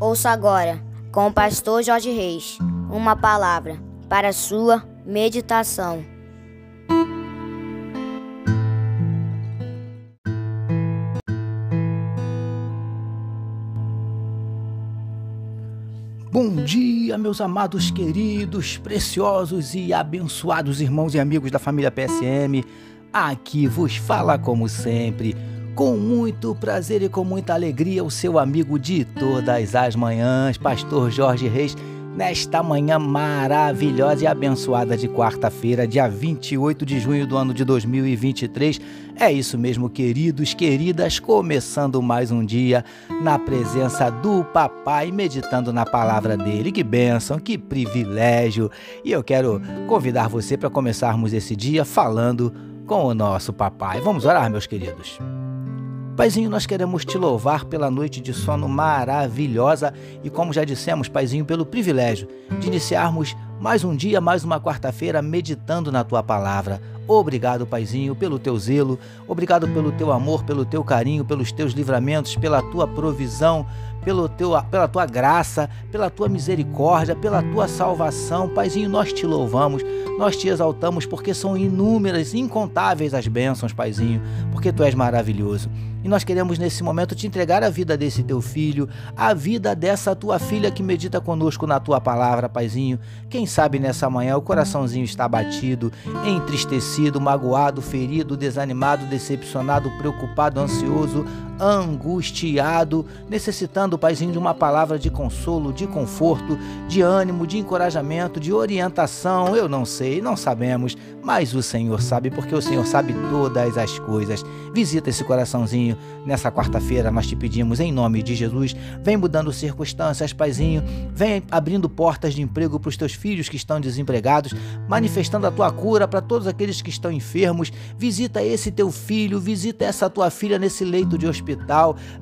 Ouça agora, com o pastor Jorge Reis, uma palavra para sua meditação. Bom dia, meus amados, queridos, preciosos e abençoados irmãos e amigos da família PSM. Aqui vos fala, como sempre, com muito prazer e com muita alegria, o seu amigo de todas as manhãs, Pastor Jorge Reis, nesta manhã maravilhosa e abençoada de quarta-feira, dia 28 de junho do ano de 2023. É isso mesmo, queridos, queridas, começando mais um dia na presença do Papai, meditando na palavra dele. Que bênção, que privilégio! E eu quero convidar você para começarmos esse dia falando com o nosso Papai. Vamos orar, meus queridos. Paizinho, nós queremos te louvar pela noite de sono maravilhosa e, como já dissemos, Paizinho, pelo privilégio de iniciarmos mais um dia, mais uma quarta-feira meditando na tua palavra. Obrigado, Paizinho, pelo teu zelo, obrigado pelo teu amor, pelo teu carinho, pelos teus livramentos, pela tua provisão, pelo teu, pela tua graça, pela tua misericórdia, pela tua salvação. Paizinho, nós te louvamos, nós te exaltamos porque são inúmeras, incontáveis as bênçãos, Paizinho, porque tu és maravilhoso. E nós queremos nesse momento te entregar a vida desse teu filho, a vida dessa tua filha que medita conosco na tua palavra, Paizinho. Quem sabe nessa manhã o coraçãozinho está batido, entristecido, magoado, ferido, desanimado, decepcionado, preocupado, ansioso, angustiado, necessitando, Paizinho, de uma palavra de consolo, de conforto, de ânimo, de encorajamento, de orientação. Eu não sei, não sabemos, mas o Senhor sabe, porque o Senhor sabe todas as coisas. Visita esse coraçãozinho nessa quarta-feira, nós te pedimos em nome de Jesus. Vem mudando circunstâncias, Paizinho. Vem abrindo portas de emprego para os teus filhos que estão desempregados, manifestando a tua cura para todos aqueles que estão enfermos. Visita esse teu filho, visita essa tua filha nesse leito de hospital.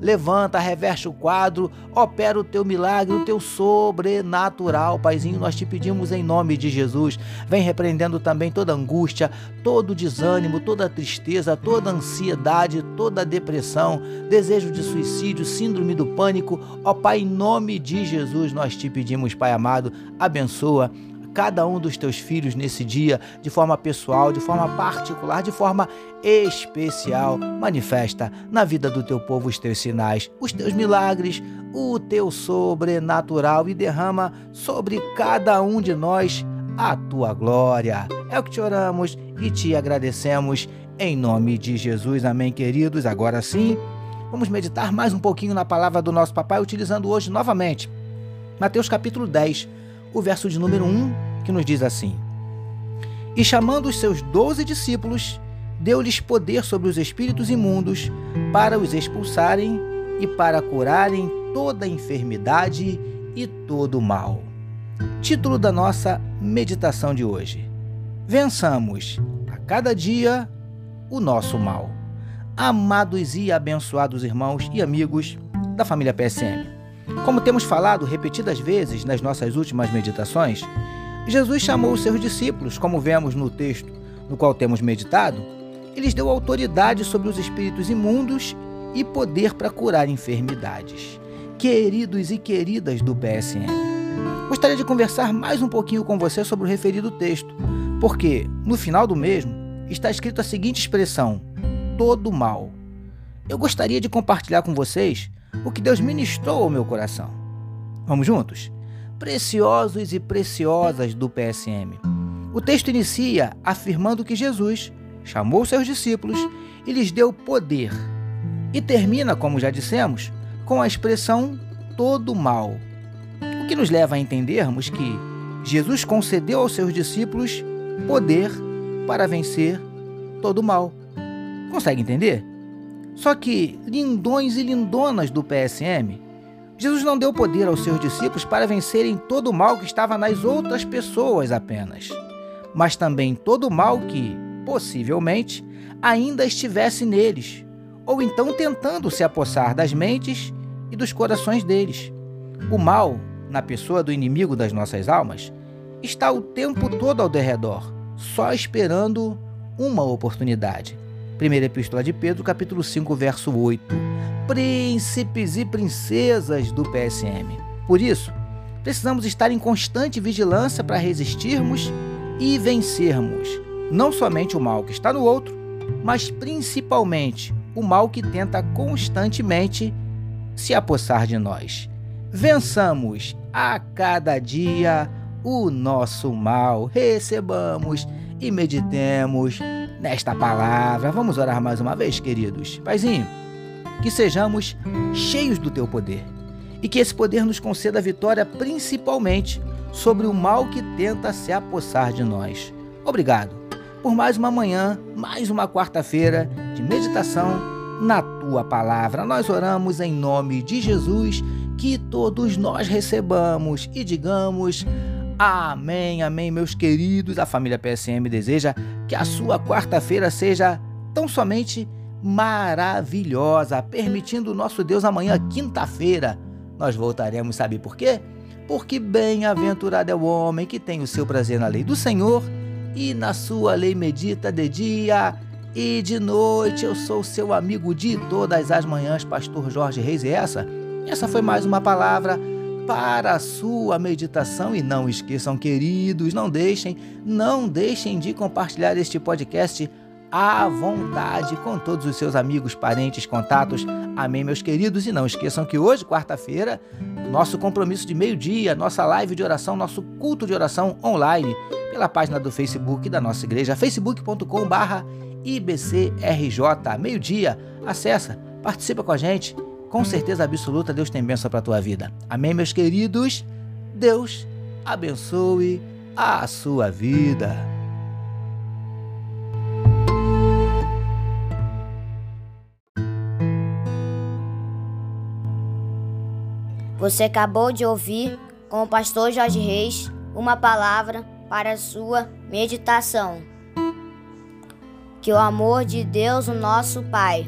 Levanta, reverte o quadro, opera o teu milagre, o teu sobrenatural, Paizinho. Nós te pedimos em nome de Jesus. Vem repreendendo também toda angústia, todo desânimo, toda tristeza, toda ansiedade, toda depressão, desejo de suicídio, síndrome do pânico. Ó Pai, em nome de Jesus, nós te pedimos, Pai amado, abençoa cada um dos teus filhos nesse dia, de forma pessoal, de forma particular, de forma especial. Manifesta na vida do teu povo os teus sinais, os teus milagres, o teu sobrenatural e derrama sobre cada um de nós a tua glória. É o que te oramos e te agradecemos em nome de Jesus. Amém, queridos. Agora sim, vamos meditar mais um pouquinho na palavra do nosso papai, utilizando hoje novamente Mateus capítulo 10, o verso de número 1, que nos diz assim: E chamando os seus doze discípulos, deu-lhes poder sobre os espíritos imundos para os expulsarem e para curarem toda enfermidade e todo mal. Título da nossa meditação de hoje: Vençamos a cada dia o nosso mal. Amados e abençoados irmãos e amigos da família PSM. Como temos falado repetidas vezes nas nossas últimas meditações, Jesus chamou os seus discípulos, como vemos no texto no qual temos meditado, e lhes deu autoridade sobre os espíritos imundos e poder para curar enfermidades. Queridos e queridas do PSM, gostaria de conversar mais um pouquinho com você sobre o referido texto, porque no final do mesmo está escrito a seguinte expressão: todo mal. Eu gostaria de compartilhar com vocês o que Deus ministrou ao meu coração. Vamos juntos? Preciosos e preciosas do PSM. O texto inicia afirmando que Jesus chamou seus discípulos e lhes deu poder. E termina, como já dissemos, com a expressão todo mal. O que nos leva a entendermos que Jesus concedeu aos seus discípulos poder para vencer todo mal. Consegue entender? Só que, lindões e lindonas do PSM, Jesus não deu poder aos seus discípulos para vencerem todo o mal que estava nas outras pessoas apenas, mas também todo o mal que, possivelmente, ainda estivesse neles, ou então tentando se apossar das mentes e dos corações deles. O mal, na pessoa do inimigo das nossas almas, está o tempo todo ao derredor, só esperando uma oportunidade. Primeira Epístola de Pedro, capítulo 5, verso 8. Príncipes e princesas do PSM. Por isso, precisamos estar em constante vigilância para resistirmos e vencermos não somente o mal que está no outro, mas principalmente o mal que tenta constantemente se apossar de nós. Vençamos a cada dia o nosso mal, recebamos e meditemos nesta palavra. Vamos orar mais uma vez, queridos. Paizinho, que sejamos cheios do teu poder e que esse poder nos conceda vitória principalmente sobre o mal que tenta se apossar de nós. Obrigado por mais uma manhã, mais uma quarta-feira de meditação na tua palavra. Nós oramos em nome de Jesus, que todos nós recebamos e digamos amém, amém, meus queridos. A família PSM deseja que a sua quarta-feira seja tão somente maravilhosa, permitindo o nosso Deus amanhã, quinta-feira. Nós voltaremos, sabe por quê? Porque bem-aventurado é o homem que tem o seu prazer na lei do Senhor e na sua lei medita de dia e de noite. Eu sou seu amigo de todas as manhãs, pastor Jorge Reis, e essa, essa foi mais uma palavra para a sua meditação e não esqueçam, queridos, não deixem, não deixem de compartilhar este podcast à vontade com todos os seus amigos, parentes, contatos. Amém, meus queridos, e não esqueçam que hoje, quarta-feira, nosso compromisso de meio-dia, nossa live de oração, nosso culto de oração online pela página do Facebook da nossa igreja, facebook.com/barra IBCRJ. Meio-dia, acessa, participa com a gente. Com certeza absoluta, Deus tem bênção para a tua vida. Amém, meus queridos? Deus abençoe a sua vida. Você acabou de ouvir com o pastor Jorge Reis uma palavra para sua meditação. Que o amor de Deus, o nosso Pai,